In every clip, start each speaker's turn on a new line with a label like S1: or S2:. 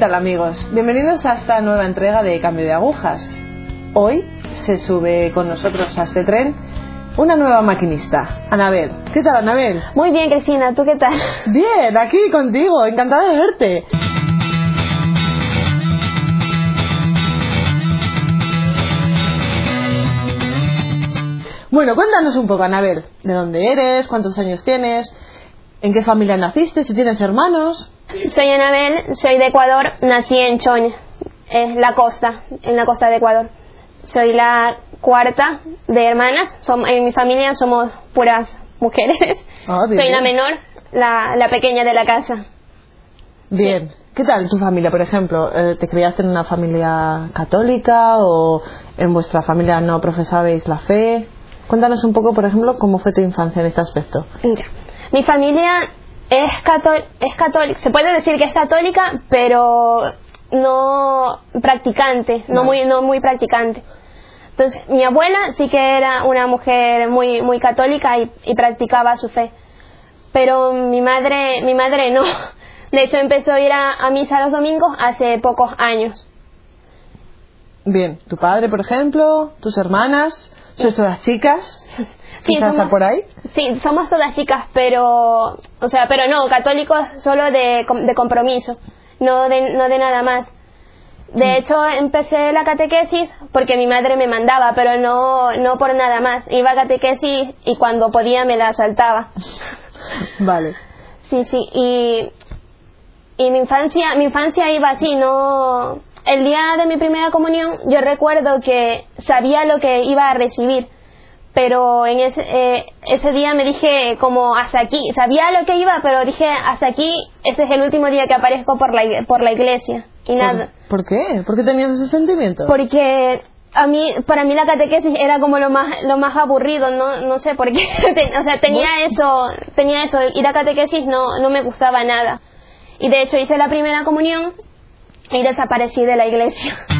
S1: tal amigos? Bienvenidos a esta nueva entrega de Cambio de Agujas. Hoy se sube con nosotros a este tren una nueva maquinista, Anabel. ¿Qué tal, Anabel?
S2: Muy bien, Cristina, ¿tú qué tal?
S1: Bien, aquí contigo, encantada de verte. Bueno, cuéntanos un poco, Anabel, de dónde eres, cuántos años tienes, en qué familia naciste, si tienes hermanos.
S2: Soy Anabel, soy de Ecuador, nací en Choña, es la costa, en la costa de Ecuador. Soy la cuarta de hermanas, en mi familia somos puras mujeres.
S1: Ah, bien,
S2: soy la menor, la, la pequeña de la casa.
S1: Bien. ¿Qué tal tu familia, por ejemplo? Eh, ¿Te criaste en una familia católica o en vuestra familia no profesabais la fe? Cuéntanos un poco, por ejemplo, cómo fue tu infancia en este aspecto.
S2: Mira, mi familia es, cató- es católica, se puede decir que es católica, pero no practicante, no muy, no muy practicante. Entonces, mi abuela sí que era una mujer muy, muy católica y, y practicaba su fe, pero mi madre, mi madre no. De hecho, empezó a ir a, a misa los domingos hace pocos años.
S1: Bien, tu padre, por ejemplo, tus hermanas, sois todas chicas,
S2: Sí,
S1: quizás
S2: somos-
S1: por ahí.
S2: Sí, somos todas chicas, pero, o sea, pero no, católicos solo de, de compromiso, no de, no de nada más. De hecho, empecé la catequesis porque mi madre me mandaba, pero no, no por nada más. Iba a catequesis y cuando podía me la saltaba.
S1: Vale.
S2: Sí, sí, y, y mi infancia, mi infancia iba así, no... El día de mi primera comunión yo recuerdo que sabía lo que iba a recibir, pero en ese, eh, ese día me dije como hasta aquí, sabía lo que iba, pero dije hasta aquí, este es el último día que aparezco por la, por la iglesia y nada.
S1: ¿Por, por qué? ¿Por qué tenías ese sentimiento?
S2: Porque a mí, para mí la catequesis era como lo más, lo más aburrido, no, no sé por qué. O sea, tenía eso, tenía eso, ir a catequesis no, no me gustaba nada. Y de hecho hice la primera comunión y desaparecí de la iglesia.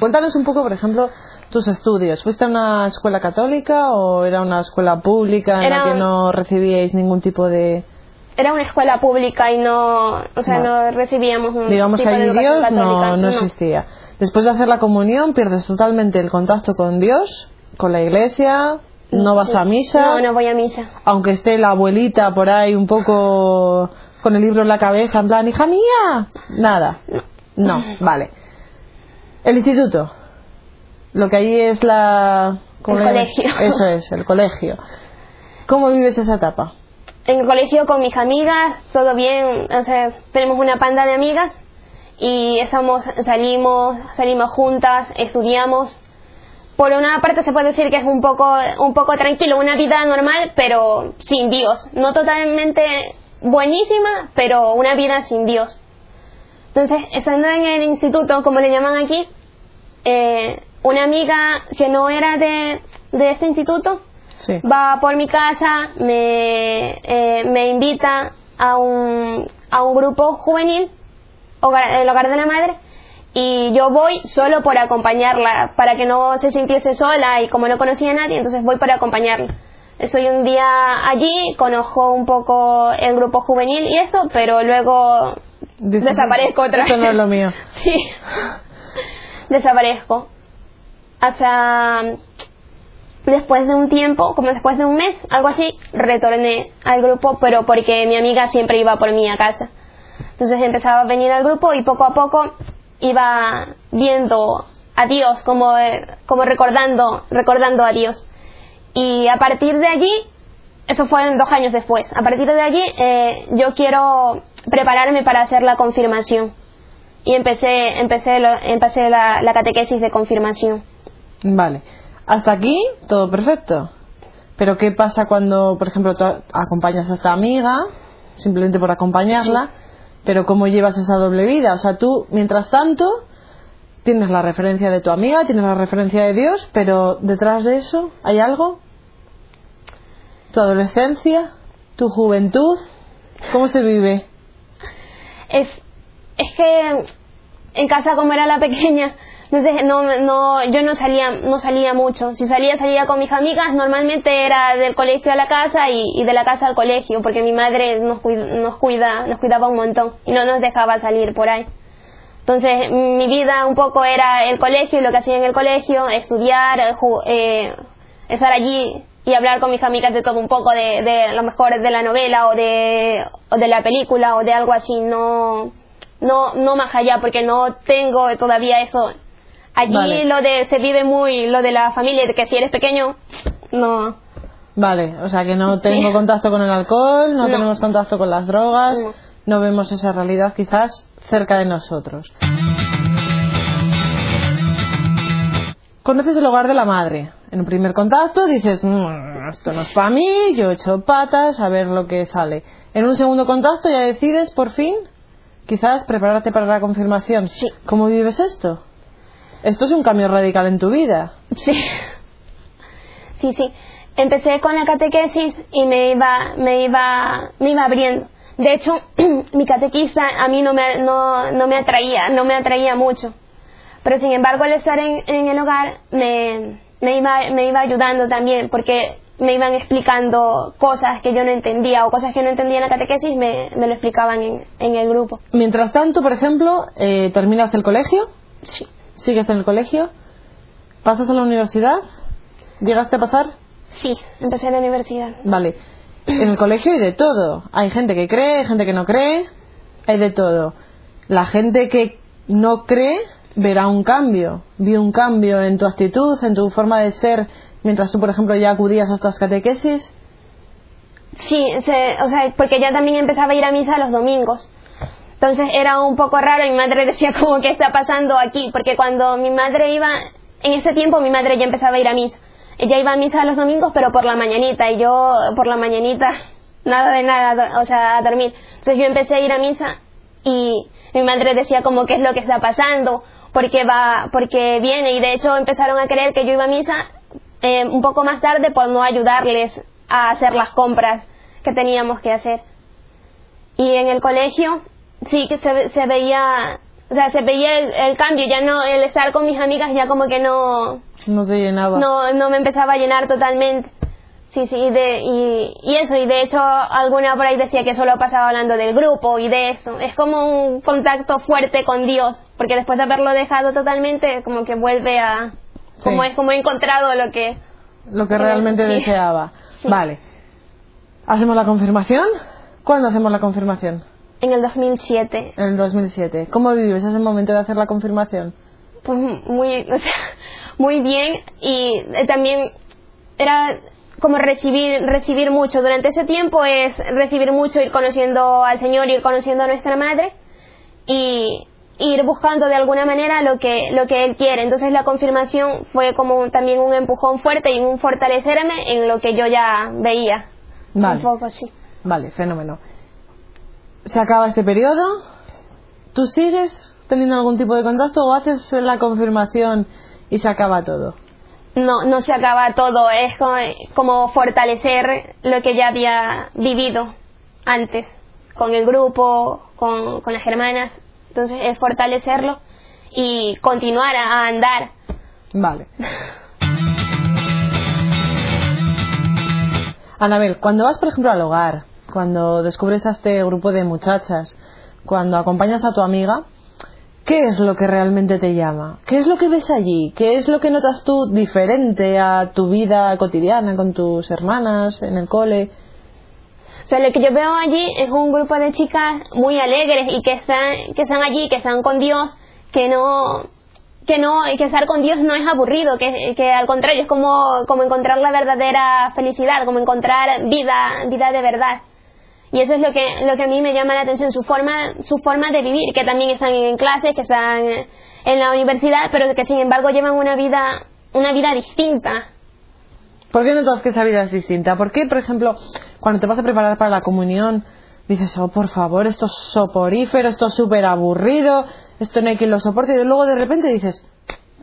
S1: Cuéntanos un poco, por ejemplo, tus estudios. ¿Fuiste a una escuela católica o era una escuela pública en la que
S2: un-
S1: no recibíais ningún tipo de...
S2: Era una escuela pública y no, o sea,
S1: Vale.
S2: no recibíamos un
S1: Digamos
S2: tipo de
S1: allí
S2: educación
S1: Dios no,
S2: católica,
S1: no existía. Después de hacer la comunión pierdes totalmente el contacto con Dios, con la iglesia, no vas a misa,
S2: No, no voy a misa.
S1: aunque esté la abuelita por ahí un poco con el libro en la cabeza, en plan, hija mía, nada. No, vale. El instituto, lo que allí es la... ¿cómo
S2: El
S1: le
S2: colegio.
S1: Eso es, el colegio. ¿Cómo vives esa etapa?
S2: En el colegio con mis amigas, todo bien, o sea, tenemos una panda de amigas y estamos, salimos, salimos juntas, estudiamos. Por una parte se puede decir que es un poco, un poco tranquilo, una vida normal, pero sin Dios. No totalmente buenísima, pero una vida sin Dios. Entonces, estando en el instituto, como le llaman aquí, eh, una amiga que no era de, de este instituto,
S1: Sí.
S2: va por mi casa, me, eh, me invita a un, a un grupo juvenil, hogar- el hogar de la madre, y yo voy solo por acompañarla, para que no se sintiese sola y como no conocía a nadie, entonces voy para acompañarla. Estoy un día allí, conozco un poco el grupo juvenil y eso, pero luego desaparezco otra
S1: Esto
S2: vez.
S1: no es lo mío.
S2: Sí. Desaparezco. Hasta después de un tiempo, como después de un mes, algo así, retorné al grupo, pero porque mi amiga siempre iba por mí a casa. Entonces empezaba a venir al grupo y poco a poco iba viendo a Dios, como, como recordando, recordando a Dios. Y a partir de allí, eso fue dos años después, a partir de allí eh, yo quiero prepararme para hacer la confirmación. Y empecé, empecé, lo- empecé la, la catequesis de confirmación.
S1: Vale. Hasta aquí todo perfecto. Pero ¿qué pasa cuando, por ejemplo, tú acompañas a esta amiga, simplemente por acompañarla, pero cómo llevas esa doble vida? O sea, tú, mientras tanto, tienes la referencia de tu amiga, tienes la referencia de Dios, pero detrás de eso, ¿hay algo? ¿Tu adolescencia? ¿Tu juventud? ¿Cómo se vive?
S2: Es, es que en casa como era la pequeña, Entonces no, no, yo no salía, no salía mucho. Si salía, salía con mis amigas. Normalmente era del colegio a la casa y, de la casa al colegio, porque mi madre nos, cuida, nos cuida, nos cuidaba un montón y no nos dejaba salir por ahí. Entonces mi vida un poco era el colegio lo que hacía en el colegio, estudiar, eh, eh, estar allí y hablar con mis amigas de todo un poco, de, de lo mejor de la novela o de, o de la película o de algo así. No, no, no más allá, porque no tengo todavía eso. Allí
S1: Vale.
S2: lo de se vive muy lo de la familia, de que si eres pequeño, no.
S1: Vale, o sea que no tengo
S2: Sí.
S1: contacto con el alcohol, no,
S2: No.
S1: tenemos contacto con las drogas,
S2: No.
S1: no vemos esa realidad quizás cerca de nosotros. Conoces el hogar de la madre. En un primer contacto dices, "Mm, esto no es para mí, yo he hecho patas, a ver lo que sale. En un segundo contacto ya decides, por fin, quizás prepararte para la confirmación.
S2: Sí.
S1: ¿Cómo vives esto? Esto es un cambio radical en tu vida.
S2: Sí. Sí, sí. Empecé con la catequesis y me iba, me iba, me iba abriendo. De hecho, mi catequista a mí no me, no, no me atraía, no me atraía mucho. Pero sin embargo, al estar en, en el hogar me, me, iba, me iba ayudando también, porque me iban explicando cosas que yo no entendía o cosas que no entendía en la catequesis, me, me lo explicaban en, en el grupo.
S1: Mientras tanto, por ejemplo, eh, terminas el colegio,
S2: Sí.
S1: sigues en el colegio, pasas a la universidad, llegaste a pasar,
S2: Sí, empecé en la universidad.
S1: vale. En el colegio hay de todo. Hay gente que cree, hay gente que no cree, hay de todo. La gente que no cree verá un cambio, vio un cambio en tu actitud, en tu forma de ser, mientras tú, por ejemplo, ya acudías a estas catequesis.
S2: Sí, o sea, porque ya también empezaba a ir a misa los domingos. Entonces era un poco raro mi madre decía como que está pasando aquí, porque cuando mi madre iba, en ese tiempo mi madre ya empezaba a ir a misa. Ella iba a misa los domingos, pero por la mañanita, y yo por la mañanita, nada de nada, o sea, a dormir. Entonces yo empecé a ir a misa y mi madre decía como qué es lo que está pasando, porque va, porque viene, y de hecho empezaron a creer que yo iba a misa eh, un poco más tarde por no ayudarles a hacer las compras que teníamos que hacer. Y en el colegio sí que se, se veía, o sea, se veía el, el cambio, ya no, el estar con mis amigas ya como que no,
S1: No te llenaba.
S2: no, no me empezaba a llenar totalmente. Sí, sí, y, de, y, y eso, y de hecho alguna por ahí decía que solo pasaba hablando del grupo y de eso. Es como un contacto fuerte con Dios, porque después de haberlo dejado totalmente, como que vuelve a...
S1: Sí.
S2: Como es como he encontrado lo que...
S1: Lo que realmente
S2: sí.
S1: deseaba.
S2: Sí.
S1: Vale. ¿Hacemos la confirmación? ¿Cuándo hacemos la confirmación?
S2: En el 2007,
S1: En el 2007. ¿Cómo vives ese momento de hacer la confirmación?
S2: pues muy, o sea, muy bien y eh, también era como recibir recibir mucho durante ese tiempo es recibir mucho ir conociendo al Señor ir conociendo a nuestra madre y ir buscando de alguna manera lo que lo que él quiere entonces la confirmación fue como también un empujón fuerte y un fortalecerme en lo que yo ya veía
S1: Vale.
S2: un poco así
S1: Vale, fenómeno. Se acaba este periodo. ¿Tú sigues teniendo algún tipo de contacto o haces la confirmación y se acaba todo?
S2: No, no se acaba todo, es como, fortalecer lo que ya había vivido antes, con el grupo, con, con las hermanas, entonces es fortalecerlo y continuar a, a andar.
S1: Vale. Anabel, cuando vas, por ejemplo, al hogar, cuando descubres a este grupo de muchachas, cuando acompañas a tu amiga, ¿qué es lo que realmente te llama? ¿Qué es lo que ves allí? ¿Qué es lo que notas tú diferente a tu vida cotidiana con tus hermanas en el cole?
S2: Lo que yo veo allí es un grupo de chicas muy alegres y que están, que están allí, que están con Dios, que no, que no, que estar con Dios no es aburrido, que, que al contrario es como, como encontrar la verdadera felicidad, como encontrar vida, vida de verdad. Y eso es lo que, lo que a mí me llama la atención, su forma, su forma de vivir, que también están en clases, que están en la universidad, pero que sin embargo llevan una vida, una vida distinta.
S1: ¿Por qué notas que esa vida es distinta? ¿Por qué, por ejemplo, cuando te vas a preparar para la comunión, dices, oh, por favor, esto es soporífero, esto es súper aburrido, esto no hay quien lo soporte, y luego de repente dices,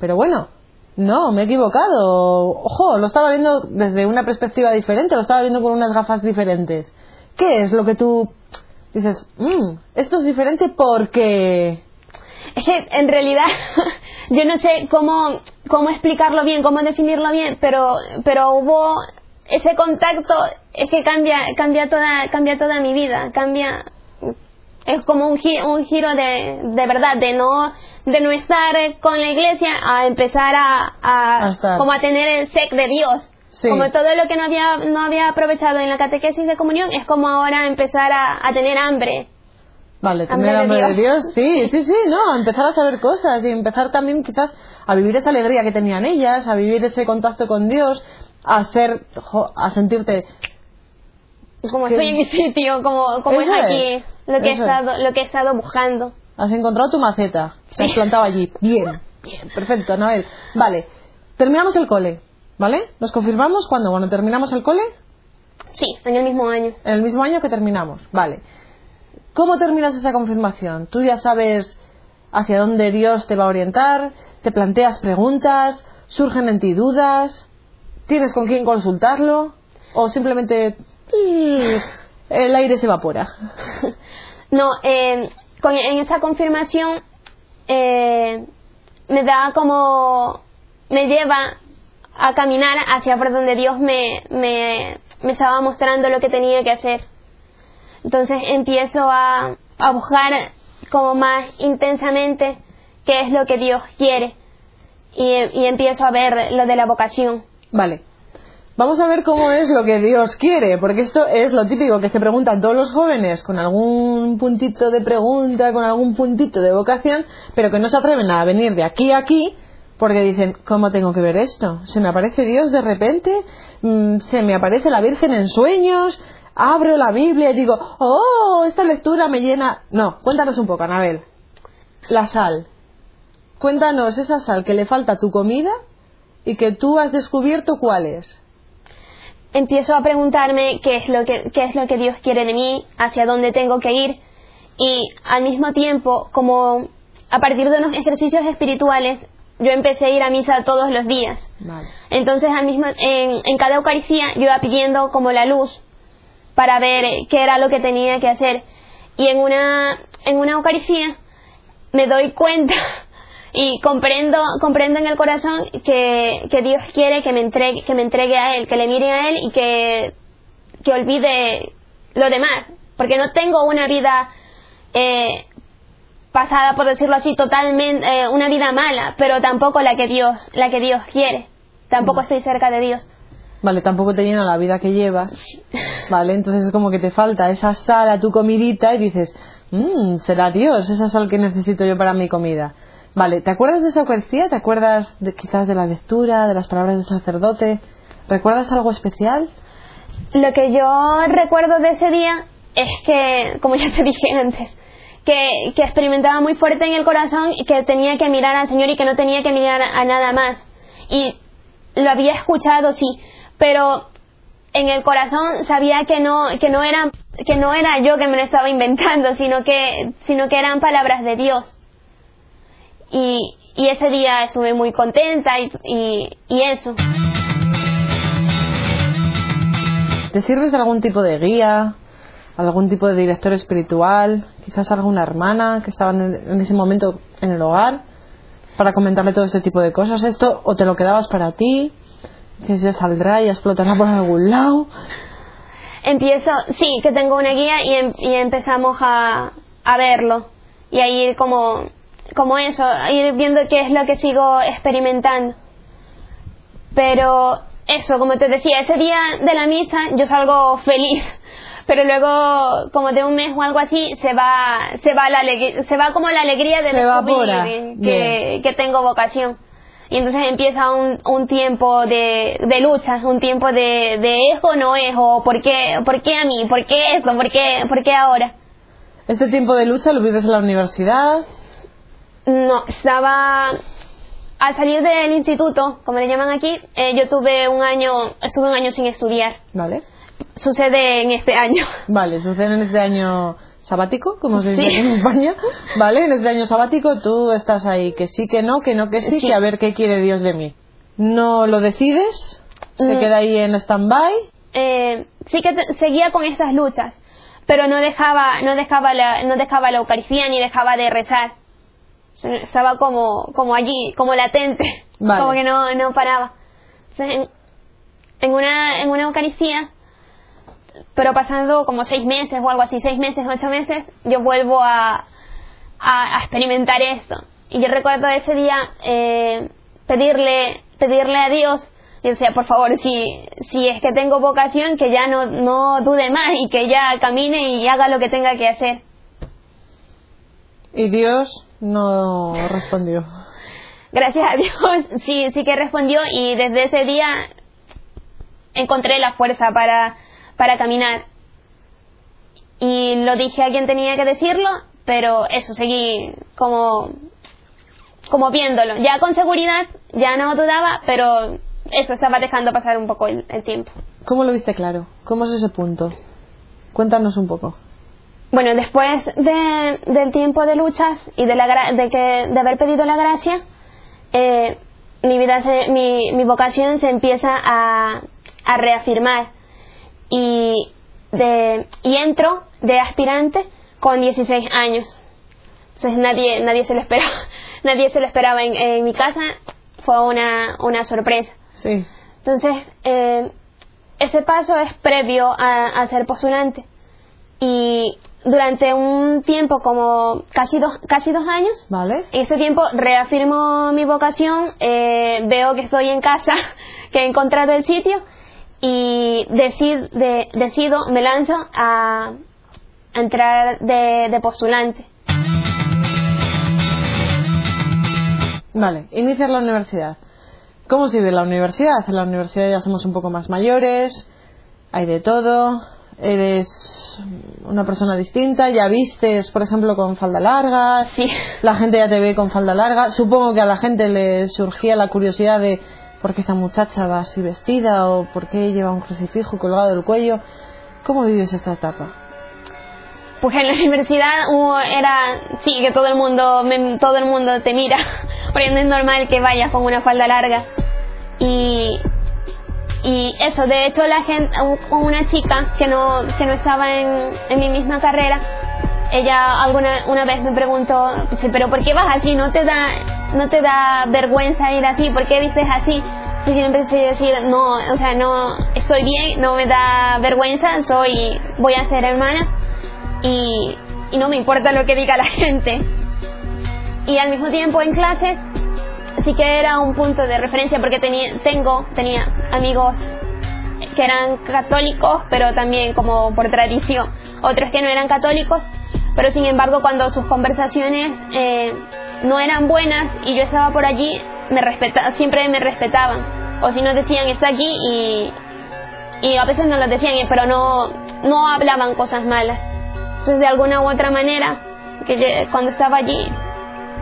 S1: pero bueno, no, me he equivocado, ojo, lo estaba viendo desde una perspectiva diferente, lo estaba viendo con unas gafas diferentes. ¿Qué es lo que tú dices, "Mm, esto es diferente porque...
S2: Es que en realidad yo no sé cómo, cómo explicarlo bien, cómo definirlo bien, pero, pero hubo ese contacto, es que cambia, cambia, toda, cambia toda mi vida, cambia, es como un, gi- un giro de, de verdad, de no, de no estar con la iglesia a empezar a, a, como a tener el sec de Dios.
S1: Sí.
S2: Como todo lo que no había, no había aprovechado en la catequesis de comunión, es como ahora empezar a, a tener hambre.
S1: Vale, tener hambre de
S2: Dios.
S1: Dios, sí, sí, sí, no, empezar a saber cosas y empezar también quizás a vivir esa alegría que tenían ellas, a vivir ese contacto con Dios, a ser, jo, a sentirte,
S2: Como estoy en mi sitio, como, como es
S1: Eso
S2: aquí,
S1: es,
S2: lo que he
S1: es.
S2: estado, lo que he estado buscando.
S1: has encontrado tu maceta, te has
S2: Sí.
S1: plantado allí, bien, bien, perfecto, Anabel. Vale, terminamos el cole, ¿vale? ¿Nos confirmamos cuando? Cuando terminamos el cole,
S2: Sí, en el mismo año.
S1: en el mismo año que terminamos, vale. ¿Cómo terminas esa confirmación? ¿Tú ya sabes hacia dónde Dios te va a orientar? ¿Te planteas preguntas? ¿Surgen en ti dudas? ¿Tienes con quién consultarlo? ¿O simplemente mm, el aire se evapora?
S2: No, eh, con, en esa confirmación eh, me da como, me lleva a caminar hacia por donde Dios me, me, me estaba mostrando lo que tenía que hacer. Entonces empiezo a, a buscar como más intensamente qué es lo que Dios quiere y, y empiezo a ver lo de la vocación.
S1: Vale. Vamos a ver cómo es lo que Dios quiere, porque esto es lo típico que se preguntan todos los jóvenes con algún puntito de pregunta, con algún puntito de vocación, pero que no se atreven a venir de aquí a aquí porque dicen, ¿cómo tengo que ver esto? ¿Se me aparece Dios de repente? Mm, ¿Se me aparece la Virgen en sueños? Abro la Biblia y digo, oh, esta lectura me llena... No, cuéntanos un poco, Anabel. La sal. Cuéntanos esa sal que le falta a tu comida y que tú has descubierto cuál es.
S2: empiezo a preguntarme qué es lo que qué es lo que Dios quiere de mí, hacia dónde tengo que ir y al mismo tiempo como a partir de unos ejercicios espirituales yo empecé a ir a misa todos los días.
S1: Vale.
S2: Entonces al mismo en, en cada Eucaristía yo iba pidiendo como la luz para ver eh, qué era lo que tenía que hacer y en una en una Eucaristía me doy cuenta y comprendo comprendo en el corazón que, que Dios quiere que me entregue que me entregue a él que le mire a él y que que olvide lo demás porque no tengo una vida eh, pasada por decirlo así totalmente eh, una vida mala pero tampoco la que Dios la que Dios quiere tampoco estoy cerca de Dios
S1: Vale, tampoco te llena la vida que llevas. Vale, entonces es como que te falta esa sal a tu comidita y dices, mmm, será Dios esa sal que necesito yo para mi comida. Vale, ¿te acuerdas de esa Eucaristía? ¿Te acuerdas de, quizás de la lectura, de las palabras del sacerdote? ¿Recuerdas algo especial?
S2: Lo que yo recuerdo de ese día es que, como ya te dije antes, que, experimentaba muy fuerte en el corazón y que tenía que mirar al Señor y que no tenía que mirar a nada más. Y lo había escuchado, sí, pero en el corazón sabía que no, que no era, que no era yo que me lo estaba inventando, sino que, sino que eran palabras de Dios. Y, y ese día estuve muy contenta y, y, y eso.
S1: ¿Te sirves de algún tipo de guía? ¿Algún tipo de director espiritual? ¿Quizás alguna hermana que estaba en, ese momento en el hogar? Para comentarle todo este tipo de cosas. ¿Esto o te lo quedabas para ti? Dices, ya saldrá y explotará por algún lado.
S2: empiezo, sí, que tengo una guía y, em- empezamos a, a verlo y a ir como, como eso, a ir viendo qué es lo que sigo experimentando. Pero eso, como te decía, ese día de la misa yo salgo feliz, pero luego como de un mes o algo así se va, se va la se va como la alegría de descubrir que, que tengo vocación. Y entonces empieza un, un tiempo de, de lucha, un tiempo de, de es o no es, o por qué, por qué a mí, por qué esto, por qué, por qué ahora.
S1: Este tiempo de lucha lo vives en la universidad.
S2: No, estaba al salir del instituto, como le llaman aquí, eh, yo tuve un año, estuve un año sin estudiar.
S1: Vale.
S2: Sucede en este año.
S1: Vale, sucede en este año sabático, como se dice
S2: Sí.
S1: en España. Vale, en este año sabático tú estás ahí, que sí, que no, que no, que sí,
S2: Sí.
S1: que a ver qué quiere Dios de mí. No lo decides, se
S2: Mm.
S1: queda ahí en stand-by.
S2: Eh, sí que te- seguía con estas luchas, pero no dejaba, no dejaba la, no dejaba la Eucaristía ni dejaba de rezar. Estaba como, como allí, como latente,
S1: Vale.
S2: como que no, no paraba. Entonces, en, en una, en una Eucaristía, pero pasando como seis meses o algo así, seis meses, ocho meses, yo vuelvo a, a, a experimentar esto. Y yo recuerdo ese día eh, pedirle, pedirle a Dios, y decía, por favor, si, si es que tengo vocación, que ya no, no dude más y que ya camine y haga lo que tenga que hacer.
S1: Y Dios no respondió.
S2: Gracias a Dios, sí, sí que respondió y desde ese día encontré la fuerza para, para caminar. Y lo dije a quien tenía que decirlo, pero eso, seguí como, como viéndolo. Ya con seguridad, ya no dudaba, pero eso, estaba dejando pasar un poco el, el tiempo.
S1: ¿Cómo lo viste claro? ¿Cómo es ese punto? Cuéntanos un poco.
S2: Bueno, después de, del tiempo de luchas y de, la, de, que, de haber pedido la gracia, eh, mi, vida se- mi, mi vocación se empieza a, a reafirmar y, de, y entro de aspirante con 16 años. Entonces nadie, nadie se lo esperaba, nadie se lo esperaba en, en mi casa, fue una, una sorpresa.
S1: Sí.
S2: Entonces, eh, ese paso es previo a, a ser postulante. Y durante un tiempo, como casi dos, casi dos años,
S1: ¿Vale?
S2: en ese tiempo reafirmo mi vocación, eh, veo que estoy en casa, que he encontrado el sitio y decido, de- decido me lanzo a, a entrar de, de postulante.
S1: Vale, inicias la universidad. ¿Cómo se vive la universidad? En la universidad ya somos un poco más mayores, hay de todo, eres una persona distinta, ya vistes, por ejemplo, con falda larga,
S2: Sí.
S1: la gente ya te ve con falda larga. Supongo que a la gente le surgía la curiosidad de por qué esta muchacha va así vestida o por qué lleva un crucifijo colgado del cuello. ¿Cómo vives esta etapa?
S2: Pues en la universidad hubo- era, sí, que todo el mundo, me- todo el mundo te mira, porque no es normal que vayas con una falda larga. Y, y eso, de hecho la gente, una chica que no, que no estaba en mi misma carrera, ella alguna una vez me preguntó, pero ¿por qué vas así? ¿No te da, no te da vergüenza ir así? ¿Por qué dices así? Entonces yo empecé a decir, no, o sea, no, estoy bien, no me da vergüenza, soy, voy a ser hermana y, y no me importa lo que diga la gente. Y al mismo tiempo en clases sí que era un punto de referencia porque tenía, tengo, tenía amigos que eran católicos, pero también como por tradición, otros que no eran católicos, pero sin embargo cuando sus conversaciones eh, no eran buenas y yo estaba por allí, me respeta, siempre me respetaban, o si no decían está aquí y, y a veces no lo decían, pero no, no hablaban cosas malas. Entonces de alguna u otra manera, que yo- cuando estaba allí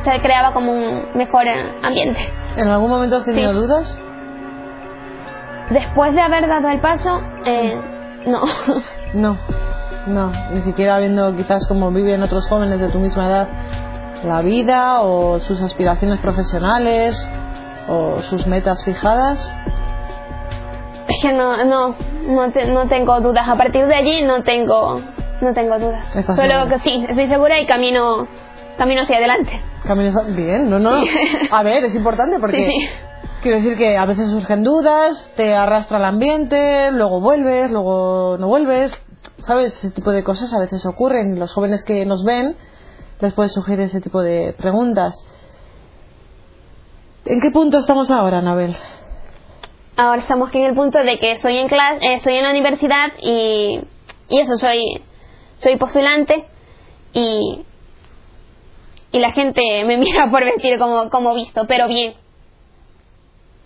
S2: se creaba como un mejor eh, ambiente.
S1: ¿En algún momento has tenido
S2: Sí.
S1: dudas?
S2: Después de haber dado el paso, eh, no.
S1: No, no, ni siquiera viendo quizás cómo viven otros jóvenes de tu misma edad la vida o sus aspiraciones profesionales o sus metas fijadas.
S2: Es que no, no, no, te- no tengo dudas. A partir de allí no tengo, no tengo dudas.
S1: ¿Estás
S2: Solo
S1: segura?
S2: que sí, estoy segura y camino, camino hacia adelante.
S1: Caminas bien, no, no. A ver, es importante porque
S2: Sí, sí.
S1: quiero decir que a veces surgen dudas, te arrastra el ambiente, luego vuelves, luego no vuelves. ¿Sabes? Ese tipo de cosas a veces ocurren los jóvenes que nos ven les puede surgir ese tipo de preguntas. ¿En qué punto estamos ahora, Anabel?
S2: Ahora estamos aquí en el punto de que estoy en clase, eh, estoy en la universidad y, y eso, soy, soy postulante y, y la gente me mira por vestir como, como visto, pero bien.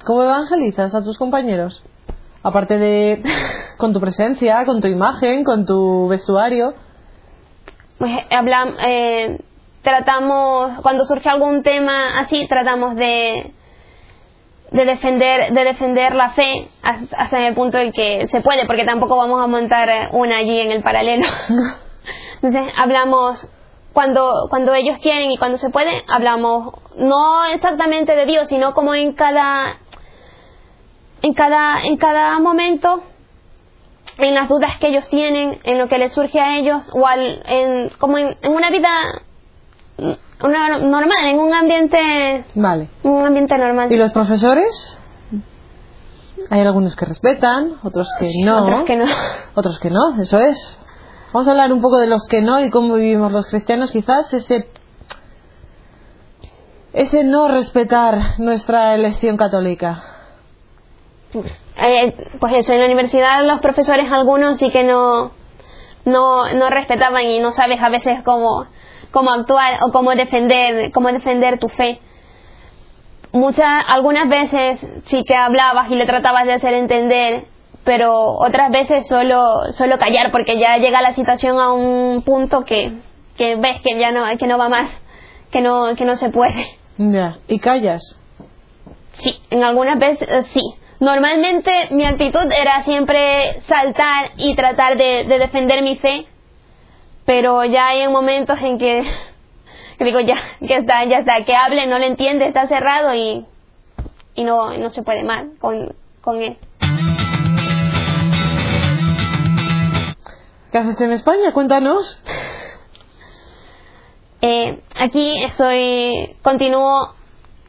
S1: ¿Cómo evangelizas a tus compañeros? Aparte de con tu presencia, con tu imagen, con tu vestuario.
S2: pues hablam- eh, tratamos cuando surge algún tema así tratamos de de defender de defender la fe hasta el punto en que se puede porque tampoco vamos a montar una allí en el paralelo entonces hablamos cuando cuando ellos quieren y cuando se puede hablamos no exactamente de Dios sino como en cada en cada en cada momento en las dudas que ellos tienen, en lo que les surge a ellos, o al- en, como en, en una vida una, normal, en un ambiente,
S1: Vale.
S2: un ambiente normal.
S1: ¿Y los profesores? Hay algunos que respetan, otros que no.
S2: Otros que no.
S1: Otros que no, eso es. Vamos a hablar un poco de los que no y cómo vivimos los cristianos, quizás ese ese no respetar nuestra elección católica.
S2: Eh, pues eso, en la universidad los profesores algunos sí que no, no, no respetaban y no sabes a veces cómo, cómo actuar o cómo defender, cómo defender tu fe. Muchas, algunas veces sí que hablabas y le tratabas de hacer entender, pero otras veces solo, solo callar porque ya llega la situación a un punto que, que ves que ya no, que no va más, que no, que no se puede.
S1: Ya. ¿Y callas?
S2: Sí, en algunas veces eh, sí. Normalmente mi actitud era siempre saltar y tratar de, de defender mi fe, pero ya hay momentos en que, que digo ya, que está, ya está, que hable, no lo entiende, está cerrado y, y no, no se puede más con, con él.
S1: ¿Qué haces en España? Cuéntanos.
S2: Eh, aquí estoy, continúo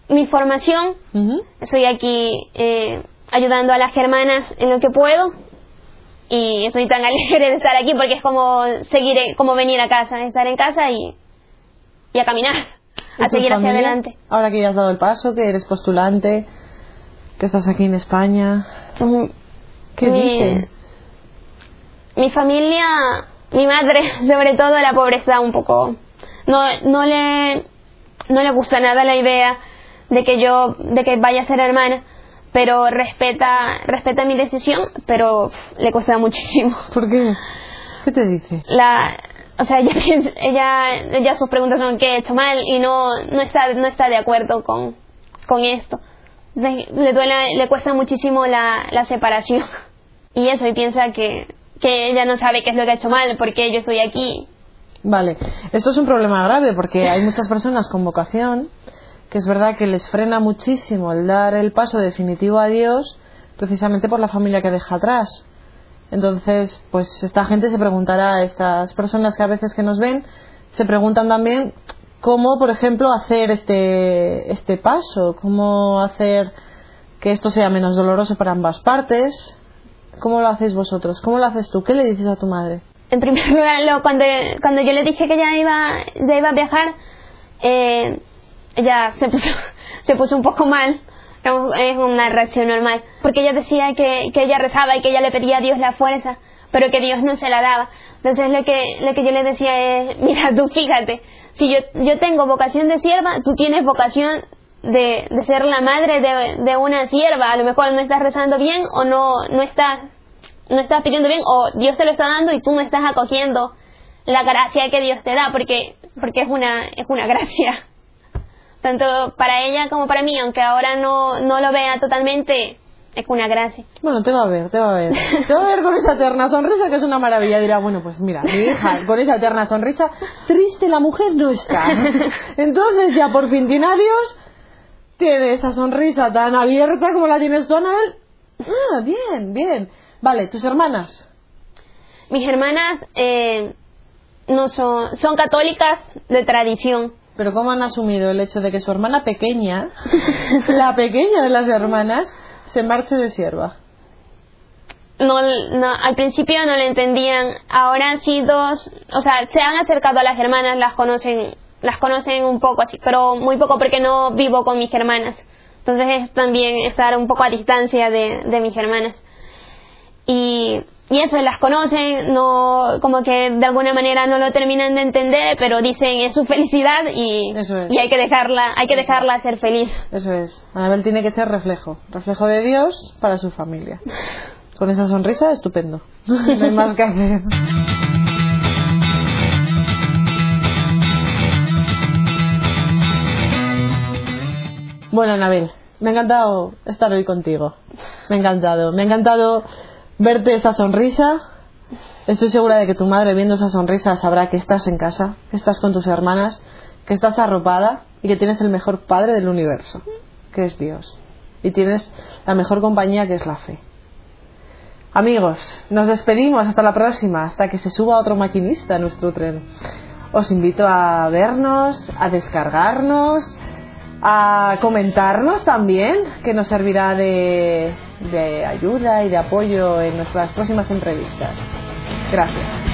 S2: mi formación,
S1: Ujú.
S2: estoy aquí eh, ayudando a las germanas en lo que puedo y estoy tan alegre de estar aquí porque es como seguir, eh, como venir a casa, estar en casa y, y a caminar,
S1: ¿Y
S2: a seguir hacia
S1: familia?
S2: adelante.
S1: Ahora que ya has dado el paso, que eres postulante, que estás aquí en España. ¿qué
S2: Mi-? Mi familia, mi madre, sobre todo la pobre está un poco, no, no le, no le gusta nada la idea de que yo, de que vaya a ser hermana, pero respeta, respeta mi decisión, pero pff, le cuesta muchísimo.
S1: ¿Por qué? ¿Qué te dice?
S2: La, o sea, ella, ella, ella sus preguntas son qué he hecho mal y no, no está, no está de acuerdo con, con esto. Le, le duele, le cuesta muchísimo la, la separación. Y eso, y piensa que, que ella no sabe qué es lo que ha hecho mal, porque yo estoy aquí.
S1: Vale, esto es un problema grave porque hay muchas personas con vocación que es verdad que les frena muchísimo el dar el paso definitivo a Dios precisamente por la familia que deja atrás. Entonces, pues esta gente se preguntará, estas personas que a veces que nos ven, se preguntan también cómo, por ejemplo, hacer este, este paso, cómo hacer que esto sea menos doloroso para ambas partes. ¿Cómo lo hacéis vosotros? ¿Cómo lo haces tú? ¿Qué le dices a tu madre?
S2: En primer lugar, cuando, cuando yo le dije que ya iba, ya iba a viajar, eh, ella se puso, se puso un poco mal. Es una reacción normal. Porque ella decía que, que ella rezaba y que ella le pedía a Dios la fuerza, pero que Dios no se la daba. Entonces lo que, lo que yo le decía es, mira, tú fíjate, si yo, yo tengo vocación de sierva, tú tienes vocación de, de ser la madre de, de una sierva. A lo mejor no estás rezando bien o no, no estás no estás pidiendo bien o Dios te lo está dando y tú no estás acogiendo la gracia que Dios te da porque porque es una es una gracia tanto para ella como para mí aunque ahora no no lo vea totalmente es una gracia
S1: Bueno, te va a ver, te va a ver. Te va a ver con esa eterna sonrisa que es una maravilla. Dirá, bueno, pues mira, mi hija con esa eterna sonrisa, triste la mujer no está. Entonces ya por fin tiene a Dios, tiene esa sonrisa tan abierta como la tienes tú, Anabel. Ah, bien, bien. Vale, tus hermanas.
S2: mis hermanas eh, no son son católicas de tradición
S1: Pero ¿cómo han asumido el hecho de que su hermana pequeña, la pequeña de las hermanas, se marche de sierva?
S2: no, no, al principio no lo entendían. Ahora sí dos, o sea, se han acercado a las hermanas, las conocen, las conocen un poco así, pero muy poco porque no vivo con mis hermanas. Entonces es también estar un poco a distancia de, de mis hermanas. Y, y eso, las conocen, no, como que de alguna manera no lo terminan de entender, pero dicen es su felicidad y,
S1: Eso es.
S2: y hay que dejarla, hay que dejarla ser feliz.
S1: Eso es. Anabel tiene que ser reflejo. Reflejo de Dios para su familia. Con esa sonrisa, estupendo. No hay más que hacer. Bueno, Anabel, me ha encantado estar hoy contigo. Me ha encantado. Me ha encantado verte esa sonrisa. Estoy segura de que tu madre, viendo esa sonrisa, sabrá que estás en casa, que estás con tus hermanas, que estás arropada y que tienes el mejor padre del universo, que es Dios. Y tienes la mejor compañía, que es la fe. Amigos, nos despedimos hasta la próxima, hasta que se suba otro maquinista a nuestro tren. os invito a vernos, a descargarnos, a comentarnos también, que nos servirá de, de ayuda y de apoyo en nuestras próximas entrevistas. Gracias.